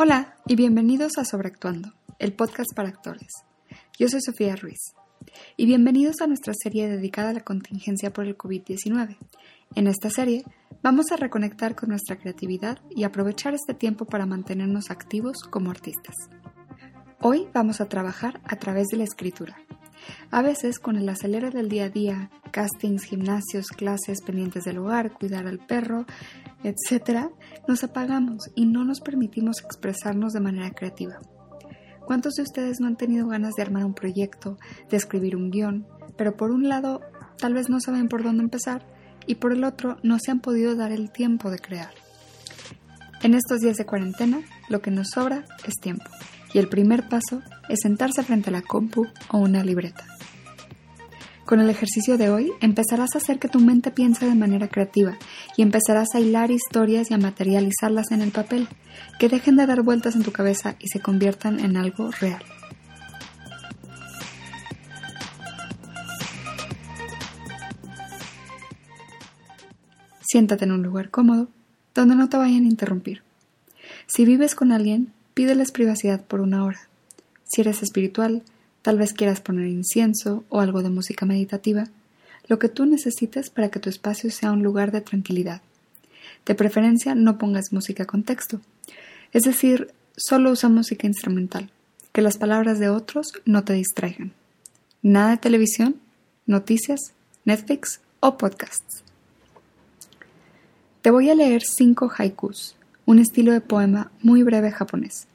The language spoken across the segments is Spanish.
Hola y bienvenidos a Sobreactuando, el podcast para actores. Yo soy Sofía Ruiz y bienvenidos a nuestra serie dedicada a la contingencia por el COVID-19. En esta serie vamos a reconectar con nuestra creatividad y aprovechar este tiempo para mantenernos activos como artistas. Hoy vamos a trabajar a través de la escritura. A veces, con el acelere del día a día, castings, gimnasios, clases, pendientes del hogar, cuidar al perro, etc., nos apagamos y no nos permitimos expresarnos de manera creativa. ¿Cuántos de ustedes no han tenido ganas de armar un proyecto, de escribir un guion, pero por un lado tal vez no saben por dónde empezar y por el otro no se han podido dar el tiempo de crear? En estos días de cuarentena, lo que nos sobra es tiempo y el primer paso es sentarse frente a la compu o una libreta. Con el ejercicio de hoy empezarás a hacer que tu mente piense de manera creativa y empezarás a hilar historias y a materializarlas en el papel, que dejen de dar vueltas en tu cabeza y se conviertan en algo real. Siéntate en un lugar cómodo, donde no te vayan a interrumpir. Si vives con alguien, pídeles privacidad por una hora. Si eres espiritual, tal vez quieras poner incienso o algo de música meditativa, lo que tú necesites para que tu espacio sea un lugar de tranquilidad. De preferencia, no pongas música con texto, es decir, solo usa música instrumental, que las palabras de otros no te distraigan. Nada de televisión, noticias, Netflix o podcasts. Te voy a leer cinco haikus, un estilo de poema muy breve japonés.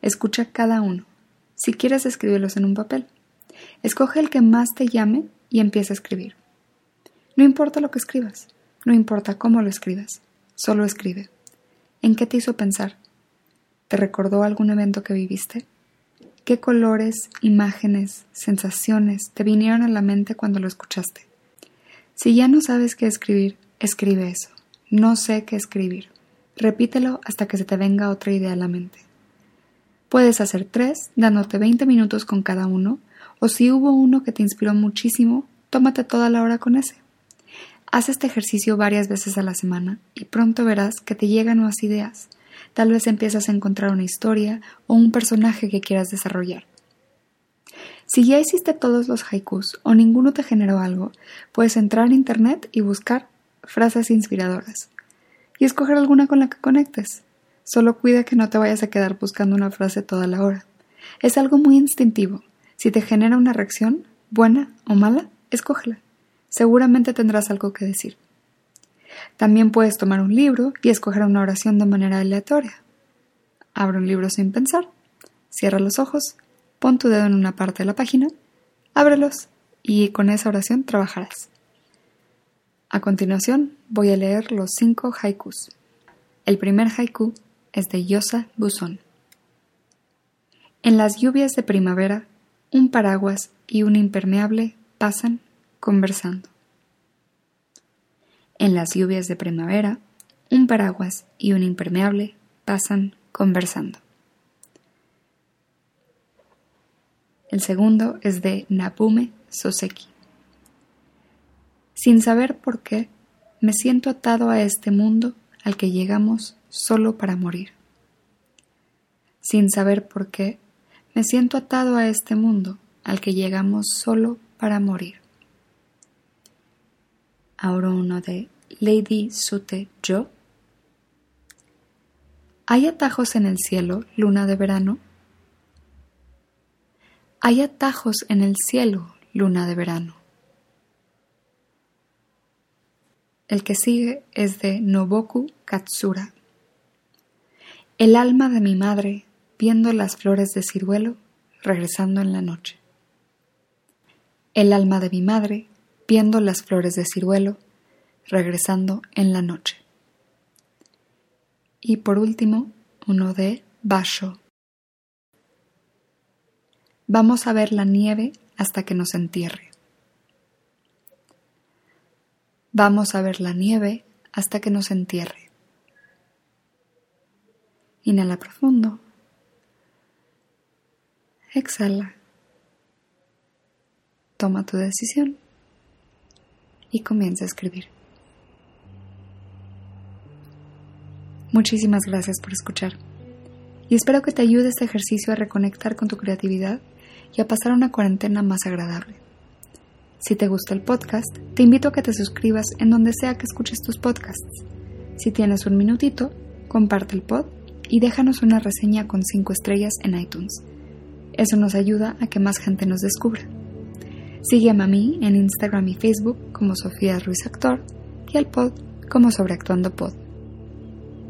Escucha cada uno. Si quieres escribirlos en un papel, escoge el que más te llame y empieza a escribir. No importa lo que escribas, no importa cómo lo escribas, solo escribe. ¿En qué te hizo pensar? ¿Te recordó algún evento que viviste? ¿Qué colores, imágenes, sensaciones te vinieron a la mente cuando lo escuchaste? Si ya no sabes qué escribir, escribe eso. No sé qué escribir. Repítelo hasta que se te venga otra idea a la mente. Puedes hacer tres, dándote 20 minutos con cada uno, o si hubo uno que te inspiró muchísimo, tómate toda la hora con ese. Haz este ejercicio varias veces a la semana y pronto verás que te llegan nuevas ideas. Tal vez empiezas a encontrar una historia o un personaje que quieras desarrollar. Si ya hiciste todos los haikus o ninguno te generó algo, puedes entrar en internet y buscar frases inspiradoras y escoger alguna con la que conectes. Solo cuida que no te vayas a quedar buscando una frase toda la hora. Es algo muy instintivo. Si te genera una reacción, buena o mala, escógela. Seguramente tendrás algo que decir. También puedes tomar un libro y escoger una oración de manera aleatoria. Abre un libro sin pensar, cierra los ojos, pon tu dedo en una parte de la página, ábrelos y con esa oración trabajarás. A continuación voy a leer los cinco haikus. El primer haiku es de Yosa Buzón. En las lluvias de primavera, un paraguas y un impermeable pasan conversando. En las lluvias de primavera, un paraguas y un impermeable pasan conversando. El segundo es de Nabume Soseki. Sin saber por qué, me siento atado a este mundo al que llegamos solo para morir. Sin saber por qué, me siento atado a este mundo al que llegamos solo para morir. Ahora uno de Lady Sute Yo. ¿Hay atajos en el cielo, luna de verano? Hay atajos en el cielo, luna de verano. El que sigue es de Noboku Katsura. El alma de mi madre viendo las flores de ciruelo regresando en la noche. El alma de mi madre viendo las flores de ciruelo regresando en la noche. Y por último, uno de Basho. Vamos a ver la nieve hasta que nos entierre. Vamos a ver la nieve hasta que nos entierre. Inhala profundo. Exhala. Toma tu decisión y comienza a escribir. Muchísimas gracias por escuchar y espero que te ayude este ejercicio a reconectar con tu creatividad y a pasar una cuarentena más agradable. Si te gusta el podcast, te invito a que te suscribas en donde sea que escuches tus podcasts. Si tienes un minutito, comparte el pod y déjanos una reseña con 5 estrellas en iTunes. Eso nos ayuda a que más gente nos descubra. Sígueme a mí en Instagram y Facebook como Sofía Ruiz Actor y al pod como Sobreactuando Pod.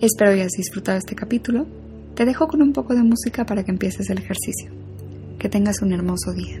Espero hayas disfrutado este capítulo. Te dejo con un poco de música para que empieces el ejercicio. Que tengas un hermoso día.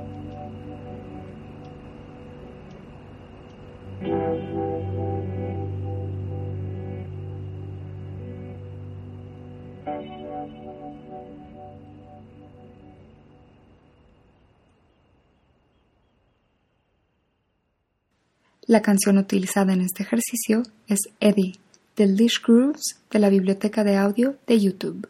La canción utilizada en este ejercicio es Eddie, de Leash Grooves de la biblioteca de audio de YouTube.